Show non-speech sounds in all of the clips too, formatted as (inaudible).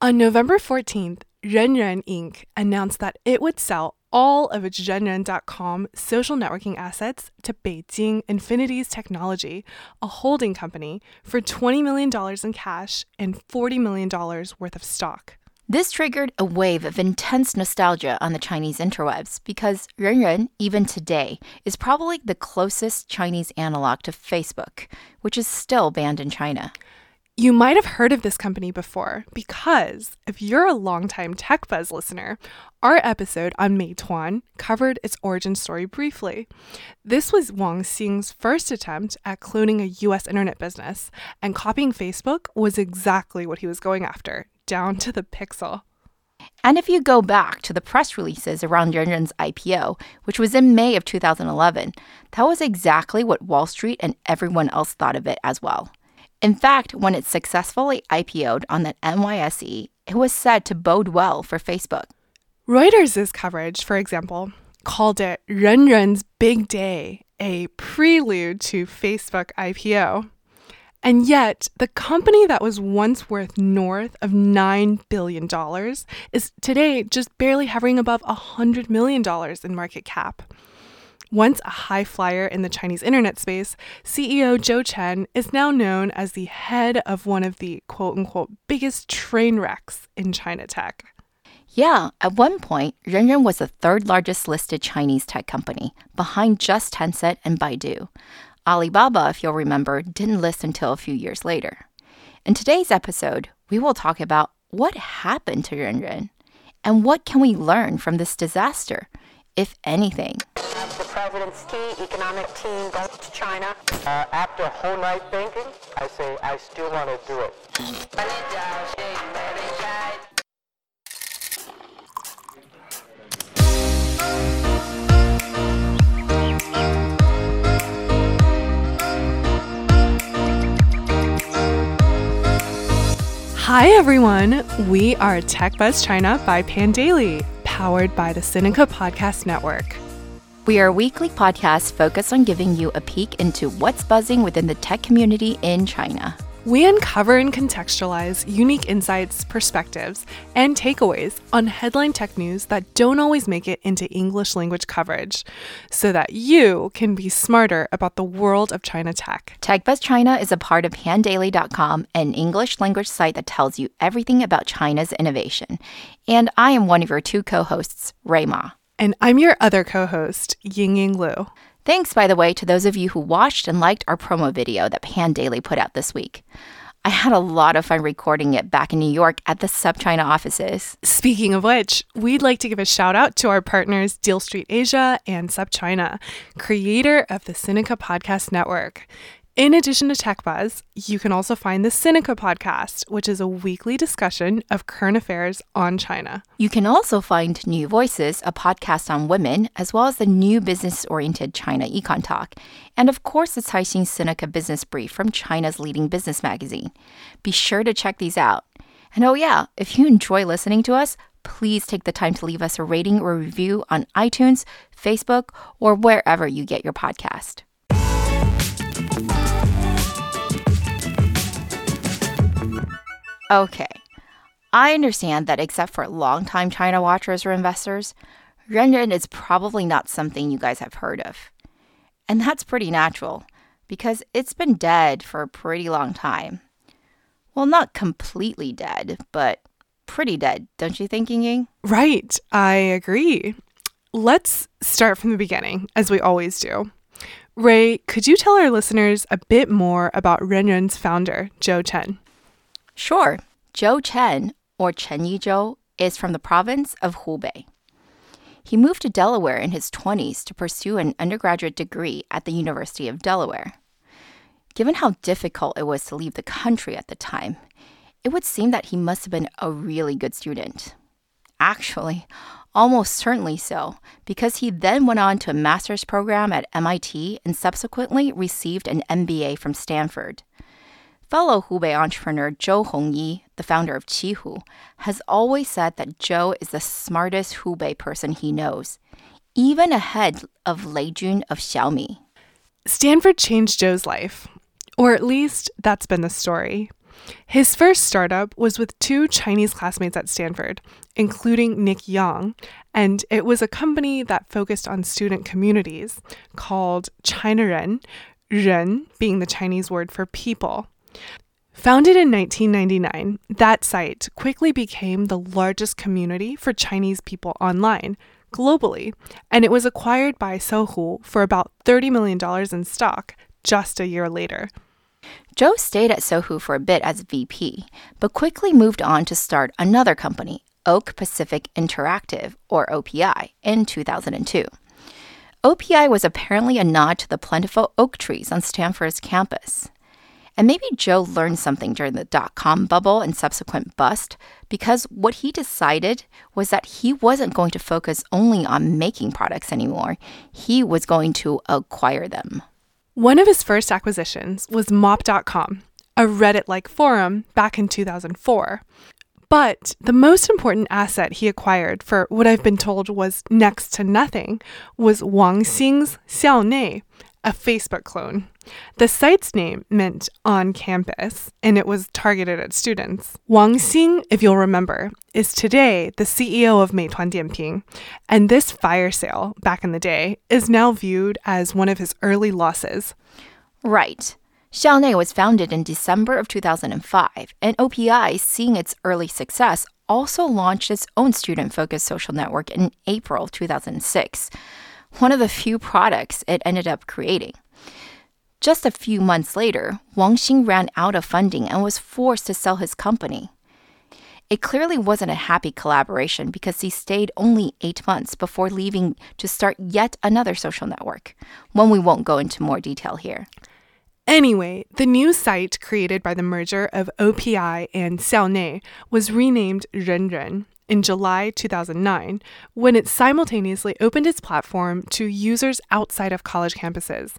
On November 14th, Renren Inc. announced that it would sell all of its Renren.com social networking assets to Beijing Infinities Technology, a holding company, for $20 million in cash and $40 million worth of stock. This triggered a wave of intense nostalgia on the Chinese interwebs because Renren, even today, is probably the closest Chinese analog to Facebook, which is still banned in China. You might have heard of this company before because if you're a longtime TechBuzz listener, our episode on Meituan covered its origin story briefly. This was Wang Xing's first attempt at cloning a US internet business, and copying Facebook was exactly what he was going after, down to the pixel. And if you go back to the press releases around Renren's IPO, which was in May of 2011, that was exactly what Wall Street and everyone else thought of it as well. In fact, when it successfully IPO'd on the NYSE, it was said to bode well for Facebook. Reuters' coverage, for example, called it Renren's Big Day, a prelude to Facebook IPO. And yet, the company that was once worth north of $9 billion is today just barely hovering above $100 million in market cap. Once a high flyer in the Chinese internet space, CEO Joe Chen is now known as the head of one of the quote unquote biggest train wrecks in China tech. Yeah, at one point, Renren was the third largest listed Chinese tech company, behind just Tencent and Baidu. Alibaba, if you'll remember, didn't list until a few years later. In today's episode, we will talk about what happened to Renren and what can we learn from this disaster, if anything president's key economic team goes to China. Uh, after a whole night thinking, I say I still want to do it. Hi everyone, we are Tech Buzz China by Pandaily, powered by the Sinica Podcast Network. We are a weekly podcast focused on giving you a peek into what's buzzing within the tech community in China. We uncover and contextualize unique insights, perspectives, and takeaways on headline tech news that don't always make it into English language coverage so that you can be smarter about the world of China tech. TechBuzz China is a part of pandaily.com, an English language site that tells you everything about China's innovation. And I am one of your two co hosts, Rui Ma. And I'm your other co host, Ying Ying Lu. Thanks, by the way, to those of you who watched and liked our promo video that Pandaily put out this week. I had a lot of fun recording it back in New York at the SupChina offices. Speaking of which, we'd like to give a shout out to our partners Deal Street Asia and SupChina, creator of the Sinica Podcast Network. In addition to Tech Buzz, you can also find the Sinica podcast, which is a weekly discussion of current affairs on China. You can also find New Voices, a podcast on women, as well as the new business oriented China Econ Talk. And of course, the Caixin Sinica Business Brief from China's leading business magazine. Be sure to check these out. And oh, yeah, if you enjoy listening to us, please take the time to leave us a rating or review on iTunes, Facebook, or wherever you get your podcast. Okay. I understand that except for longtime China watchers or investors, Renren is probably not something you guys have heard of. And that's pretty natural because it's been dead for a pretty long time. Well, not completely dead, but pretty dead, don't you think, Ying? Right, I agree. Let's start from the beginning, as we always do. Ray, could you tell our listeners a bit more about Renren's founder, Joe Chen? Sure. Zhou Chen, or Chen Yizhou, is from the province of Hubei. He moved to Delaware in his 20s to pursue an undergraduate degree at the University of Delaware. Given how difficult it was to leave the country at the time, it would seem that he must have been a really good student. Actually, almost certainly so, because he then went on to a master's program at MIT and subsequently received an MBA from Stanford. Fellow Hubei entrepreneur Zhou Hongyi, the founder of Qihoo, has always said that Zhou is the smartest Hubei person he knows, even ahead of Lei Jun of Xiaomi. Stanford changed Zhou's life, or at least that's been the story. His first startup was with two Chinese classmates at Stanford, including Nick Young, and it was a company that focused on student communities called China Ren, Ren being the Chinese word for people. Founded in 1999, that site quickly became the largest community for Chinese people online globally, and it was acquired by Sohu for about $30 million in stock just a year later. Joe stayed at Sohu for a bit as VP, but quickly moved on to start another company, Oak Pacific Interactive, or OPI, in 2002. OPI was apparently a nod to the plentiful oak trees on Stanford's campus. And maybe Joe learned something during the dot com bubble and subsequent bust because what he decided was that he wasn't going to focus only on making products anymore, he was going to acquire them. One of his first acquisitions was Mop.com, a Reddit like forum back in 2004. But the most important asset he acquired for what I've been told was next to nothing was Wang Xing's Xiaonei, a Facebook clone. The site's name meant on campus, and it was targeted at students. Wang Xing, if you'll remember, is today the CEO of Meituan Dianping, and this fire sale back in the day is now viewed as one of his early losses. Right. Xiaonei was founded in December of 2005, and OPI, seeing its early success, also launched its own student focused social network in April 2006, one of the few products it ended up creating. Just a few months later, Wang Xing ran out of funding and was forced to sell his company. It clearly wasn't a happy collaboration because he stayed only eight months before leaving to start yet another social network, one we won't go into more detail here. Anyway, the new site created by the merger of OPI and Xiaonei was renamed RenRen in July 2009 when it simultaneously opened its platform to users outside of college campuses.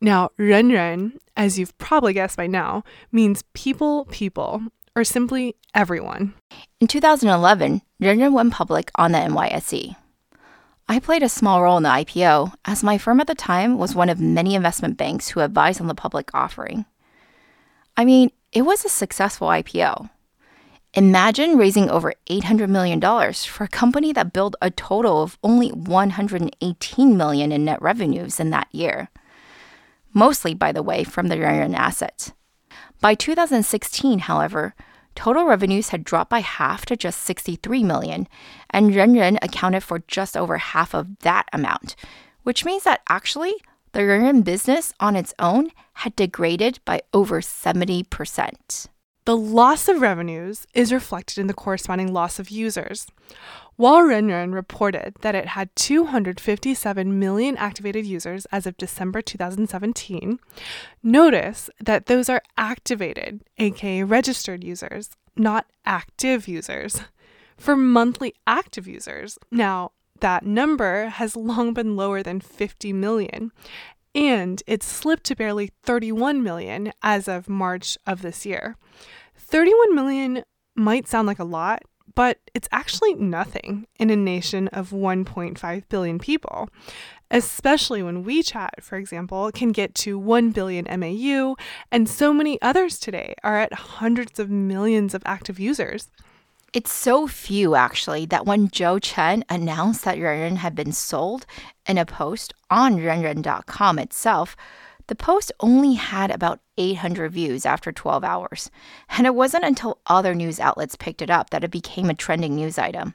Now, RenRen, as you've probably guessed by now, means people, people, or simply everyone. In 2011, RenRen went public on the NYSE. I played a small role in the IPO, as my firm at the time was one of many investment banks who advised on the public offering. I mean, it was a successful IPO. Imagine raising over $800 million for a company that billed a total of only 118 million in net revenues in that year. Mostly, by the way, from the RenRen assets. By 2016, however, total revenues had dropped by half to just 63 million, and RenRen accounted for just over half of that amount, which means that actually the RenRen business on its own had degraded by over 70%. The loss of revenues is reflected in the corresponding loss of users. While RenRen reported that it had 257 million activated users as of December 2017, notice that those are activated, aka registered users, not active users. For monthly active users, now that number has long been lower than 50 million, and it slipped to barely 31 million as of March of this year. 31 million might sound like a lot, but it's actually nothing in a nation of 1.5 billion people, especially when WeChat, for example, can get to 1 billion MAU, and so many others today are at hundreds of millions of active users. It's so few, actually, that when Joe Chen announced that RenRen had been sold in a post on RenRen.com itself, the post only had about 800 views after 12 hours, and it wasn't until other news outlets picked it up that it became a trending news item.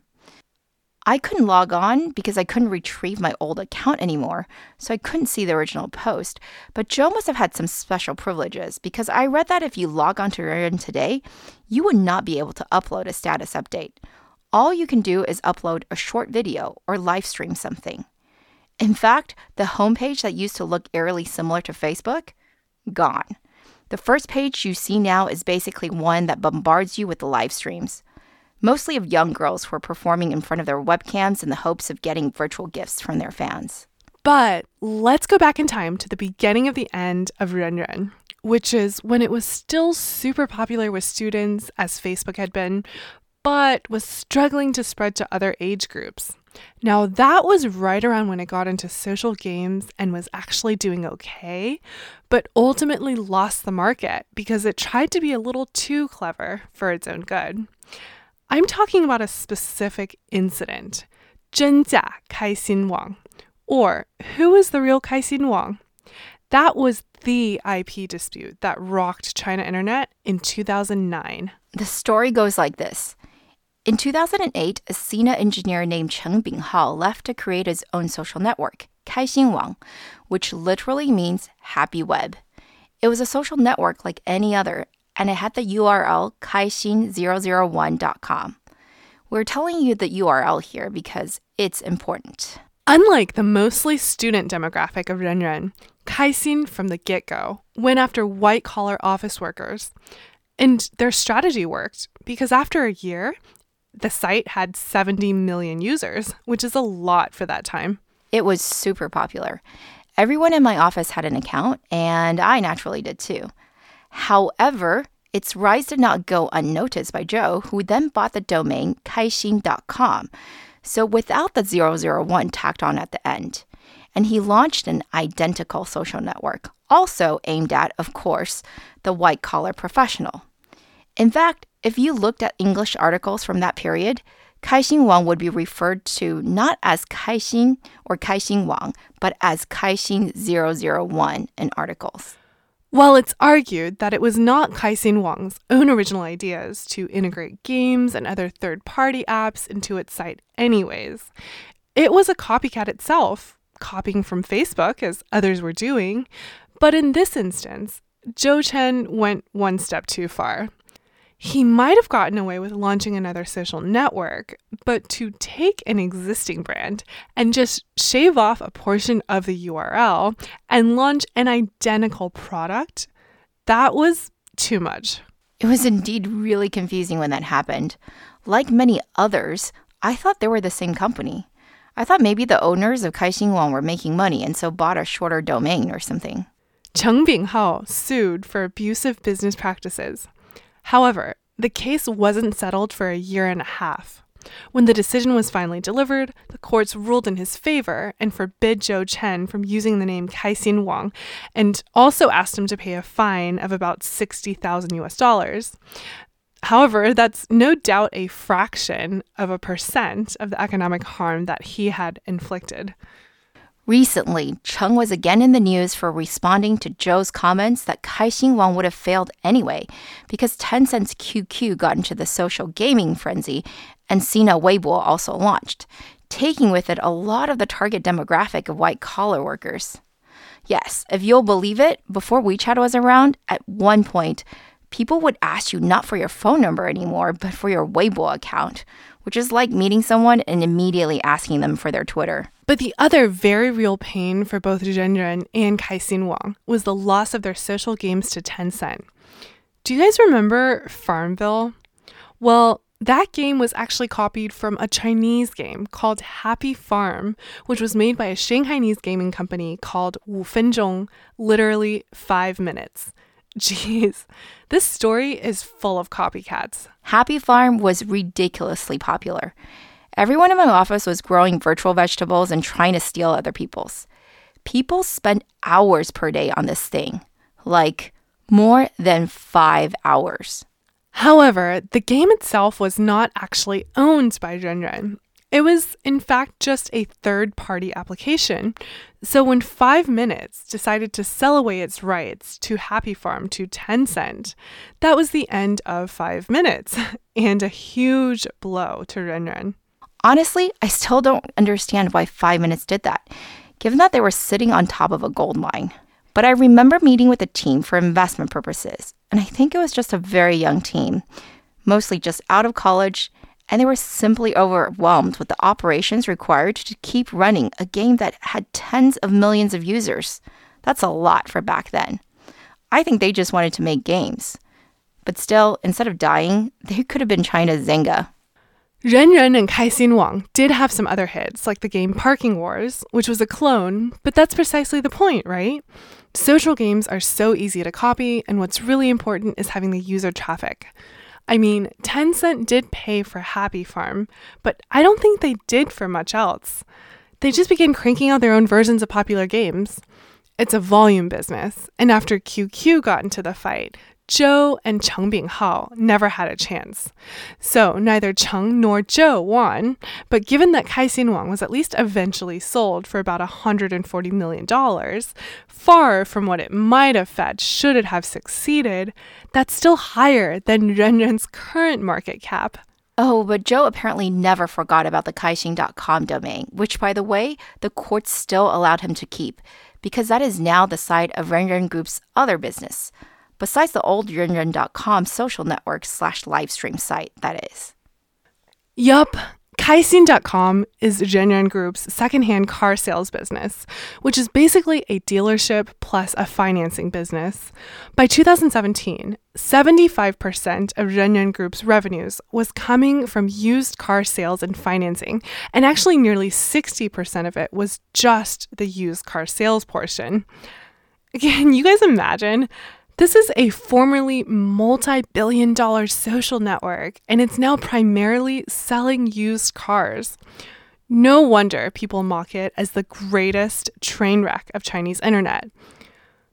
I couldn't log on because I couldn't retrieve my old account anymore, so I couldn't see the original post. But Joe must have had some special privileges because I read that if you log on to RenRen today, you would not be able to upload a status update. All you can do is upload a short video or live stream something. In fact, the homepage that used to look eerily similar to Facebook, gone. The first page you see now is basically one that bombards you with the live streams, mostly of young girls who are performing in front of their webcams in the hopes of getting virtual gifts from their fans. But let's go back in time to the beginning of the end of RenRen, which is when it was still super popular with students, as Facebook had been, but was struggling to spread to other age groups. Now, that was right around when it got into social games and was actually doing okay, but ultimately lost the market because it tried to be a little too clever for its own good. I'm talking about a specific incident, 真假开心网, or who is the real Kaixin Wang? That was the IP dispute that rocked China internet in 2009. The story goes like this. In 2008, a Sina engineer named Cheng Binghao left to create his own social network, Kaixin Wang, which literally means happy web. It was a social network like any other, and it had the URL kaixin001.com. We're telling you the URL here because it's important. Unlike the mostly student demographic of Renren, Kaixin from the get go went after white collar office workers. And their strategy worked because after a year, the site had 70 million users, which is a lot for that time. It was super popular. Everyone in my office had an account, and I naturally did too. However, its rise did not go unnoticed by Joe, who then bought the domain kaixin.com. So without the 001 tacked on at the end. And he launched an identical social network, also aimed at, of course, the white collar professional. In fact, if you looked at English articles from that period, Kaixin Wang would be referred to not as Kaixin or Kaixin Wang, but as Kaixin 001 in articles. While it's argued that it was not Kaixin Wang's own original ideas to integrate games and other third party apps into its site, anyways, it was a copycat itself, copying from Facebook as others were doing. But in this instance, Joe Chen went one step too far. He might have gotten away with launching another social network, but to take an existing brand and just shave off a portion of the URL and launch an identical product, that was too much. It was indeed really confusing when that happened. Like many others, I thought they were the same company. I thought maybe the owners of Kaixin Wang were making money and so bought a shorter domain or something. Cheng Binghao sued for abusive business practices. However, the case wasn't settled for a year and a half. When the decision was finally delivered, the courts ruled in his favor and forbid Joe Chen from using the name Kaixin Wang and also asked him to pay a fine of about 60,000 US dollars. However, that's no doubt a fraction of a percent of the economic harm that he had inflicted. Recently, Cheng was again in the news for responding to Joe's comments that Kaixin Wang would have failed anyway because Tencent's QQ got into the social gaming frenzy and Sina Weibo also launched, taking with it a lot of the target demographic of white collar workers. Yes, if you'll believe it, before WeChat was around, at one point, people would ask you not for your phone number anymore, but for your Weibo account, which is like meeting someone and immediately asking them for their Twitter. But the other very real pain for both Renren and Kaixin Wang was the loss of their social games to Tencent. Do you guys remember Farmville? Well, that game was actually copied from a Chinese game called Happy Farm, which was made by a Shanghainese gaming company called Wu Fenzhong, literally five minutes. Jeez, this story is full of copycats. Happy Farm was ridiculously popular. Everyone in my office was growing virtual vegetables and trying to steal other people's. People spent hours per day on this thing, like more than five hours. However, the game itself was not actually owned by Renren. It was, in fact, just a third party application. So when Five Minutes decided to sell away its rights to Happy Farm to Tencent, that was the end of Five Minutes (laughs) and a huge blow to Renren. Honestly, I still don't understand why Five Minutes did that, given that they were sitting on top of a gold mine. But I remember meeting with the team for investment purposes, and I think it was just a very young team, mostly just out of college, and they were simply overwhelmed with the operations required to keep running a game that had tens of millions of users. That's a lot for back then. I think they just wanted to make games. But still, instead of dying, they could have been China's Zynga. Renren and Kaixin Wang did have some other hits, like the game Parking Wars, which was a clone, but that's precisely the point, right? Social games are so easy to copy, and what's really important is having the user traffic. I mean, Tencent did pay for Happy Farm, but I don't think they did for much else. They just began cranking out their own versions of popular games. It's a volume business, and after QQ got into the fight, Zhou and Cheng Binghao never had a chance. So neither Cheng nor Zhou won, but given that Kaixin Wang was at least eventually sold for about $140 million, far from what it might have fetched should it have succeeded, that's still higher than Renren's current market cap. Oh, but Joe apparently never forgot about the Kaixin.com domain, which, by the way, the courts still allowed him to keep, because that is now the site of Renren Group's other business besides the old Renren.com social network slash livestream site, that is. Yup. Kaixin.com is Renren Group's secondhand car sales business, which is basically a dealership plus a financing business. By 2017, 75% of Renren Group's revenues was coming from used car sales and financing, and actually nearly 60% of it was just the used car sales portion. Can you guys imagine? This is a formerly multi billion dollar social network, and it's now primarily selling used cars. No wonder people mock it as the greatest train wreck of Chinese internet.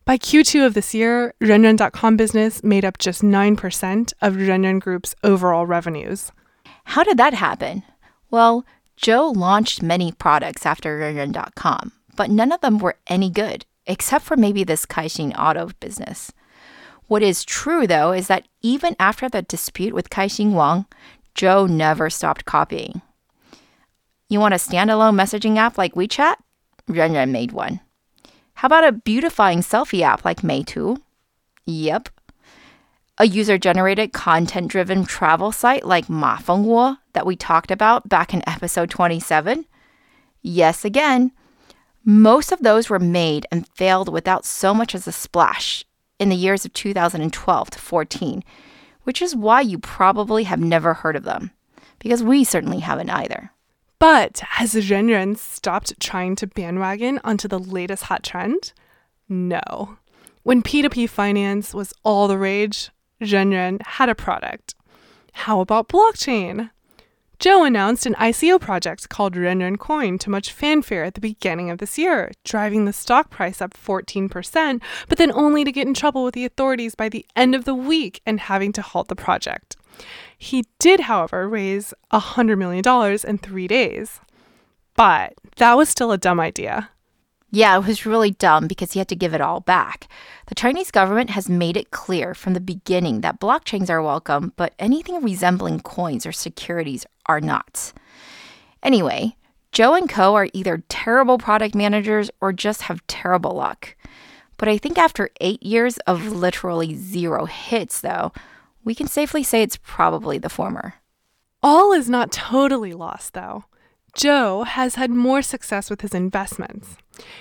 By Q2 of this year, Renren.com business made up just 9% of Renren Group's overall revenues. How did that happen? Well, Joe launched many products after Renren.com, but none of them were any good, except for maybe this Kaixin auto business. What is true, though, is that even after the dispute with Kaixin Wang, Zhou never stopped copying. You want a standalone messaging app like WeChat? Renren made one. How about a beautifying selfie app like Meitu? Yep. A user generated content driven travel site like Ma Fengwo that we talked about back in episode 27? Yes, again. Most of those were made and failed without so much as a splash in the years of 2012 to 14, which is why you probably have never heard of them, because we certainly haven't either. But has Renren stopped trying to bandwagon onto the latest hot trend? No. When P2P finance was all the rage, Renren had a product. How about blockchain? Zhou announced an ICO project called Renren Coin to much fanfare at the beginning of this year, driving the stock price up 14%, but then only to get in trouble with the authorities by the end of the week and having to halt the project. He did, however, raise $100 million in three days. But that was still a dumb idea. Yeah, it was really dumb because he had to give it all back. The Chinese government has made it clear from the beginning that blockchains are welcome, but anything resembling coins or securities are not. Anyway, Joe and Co. are either terrible product managers or just have terrible luck. But I think after eight years of literally zero hits, though, we can safely say it's probably the former. All is not totally lost, though. Joe has had more success with his investments.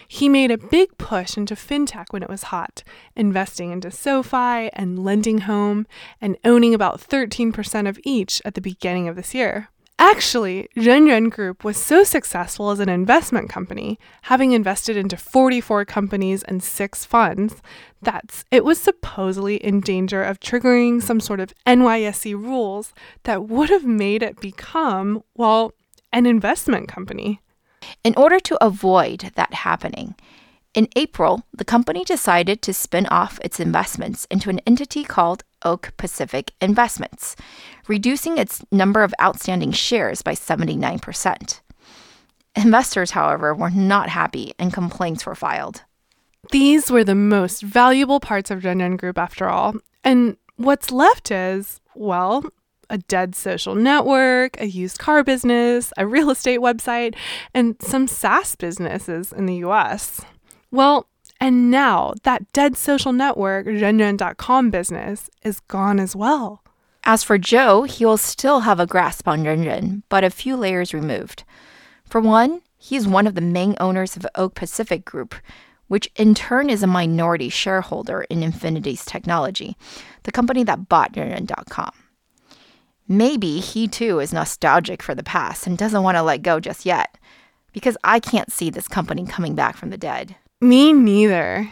He made a big push into fintech when it was hot, investing into SoFi and Lending Home, and owning about 13% of each at the beginning of this year. Actually, Renren Group was so successful as an investment company, having invested into 44 companies and six funds, that it was supposedly in danger of triggering some sort of NYSE rules that would have made it become, well, an investment company. In order to avoid that happening, in April, the company decided to spin off its investments into an entity called Oak Pacific Investments, reducing its number of outstanding shares by 79%. Investors, however, were not happy and complaints were filed. These were the most valuable parts of Renren Group after all. And what's left is, well, a dead social network, a used car business, a real estate website, and some SaaS businesses in the US. Well, and now that dead social network, Renren.com business, is gone as well. As for Joe, he will still have a grasp on Renren, but a few layers removed. For one, he is one of the main owners of Oak Pacific Group, which in turn is a minority shareholder in Infinities Technology, the company that bought Renren.com. Maybe he too is nostalgic for the past and doesn't want to let go just yet, because I can't see this company coming back from the dead. Me neither.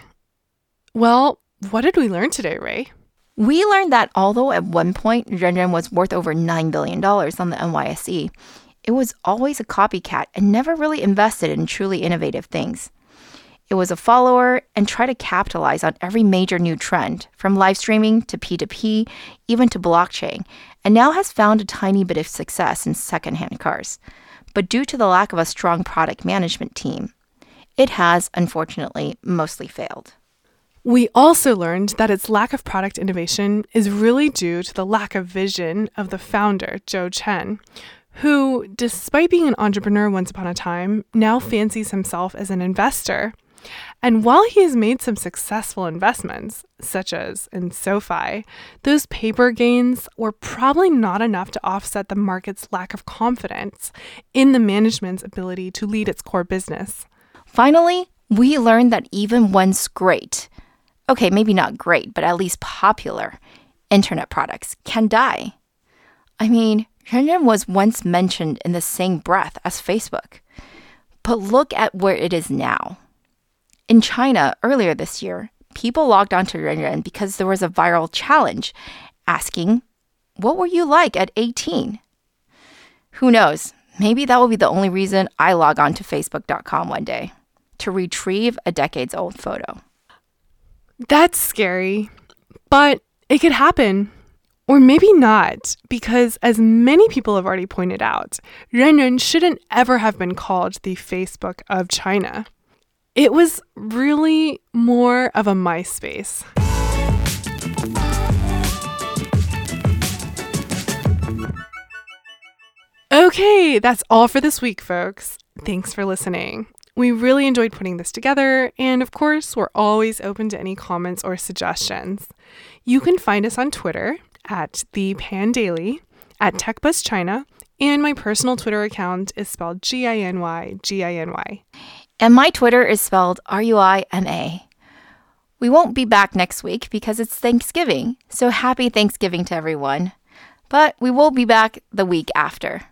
Well, what did we learn today, Ray? We learned that although at one point Renren was worth over $9 billion on the NYSE, it was always a copycat and never really invested in truly innovative things. It was a follower and tried to capitalize on every major new trend, from live streaming to P2P, even to blockchain, and now has found a tiny bit of success in secondhand cars. But due to the lack of a strong product management team, it has, unfortunately, mostly failed. We also learned that its lack of product innovation is really due to the lack of vision of the founder, Joe Chen, who, despite being an entrepreneur once upon a time, now fancies himself as an investor. And while he has made some successful investments, such as in SoFi, those paper gains were probably not enough to offset the market's lack of confidence in the management's ability to lead its core business. Finally, we learned that even once great, okay, maybe not great, but at least popular, internet products can die. I mean, Renren was once mentioned in the same breath as Facebook. But look at where it is now. In China earlier this year, people logged onto Renren because there was a viral challenge asking, What were you like at 18? Who knows? Maybe that will be the only reason I log on to Facebook.com one day to retrieve a decades old photo. That's scary, but it could happen. Or maybe not, because as many people have already pointed out, Renren shouldn't ever have been called the Facebook of China. It was really more of a MySpace. Okay, that's all for this week, folks. Thanks for listening. We really enjoyed putting this together, and of course, we're always open to any comments or suggestions. You can find us on Twitter at the Pandaily, at TechBuzz China, and my personal Twitter account is spelled G I N Y G I N Y. And my Twitter is spelled R U I M A. We won't be back next week because it's Thanksgiving, so happy Thanksgiving to everyone. But we will be back the week after.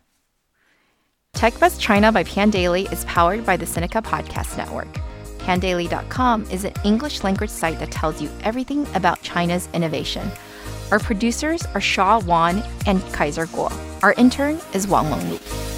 TechBuzz China by Pandaily is powered by the Sinica Podcast Network. Pandaily.com is an English language site that tells you everything about China's innovation. Our producers are Shaw Wan and Kaiser Guo. Our intern is Wang Longlu.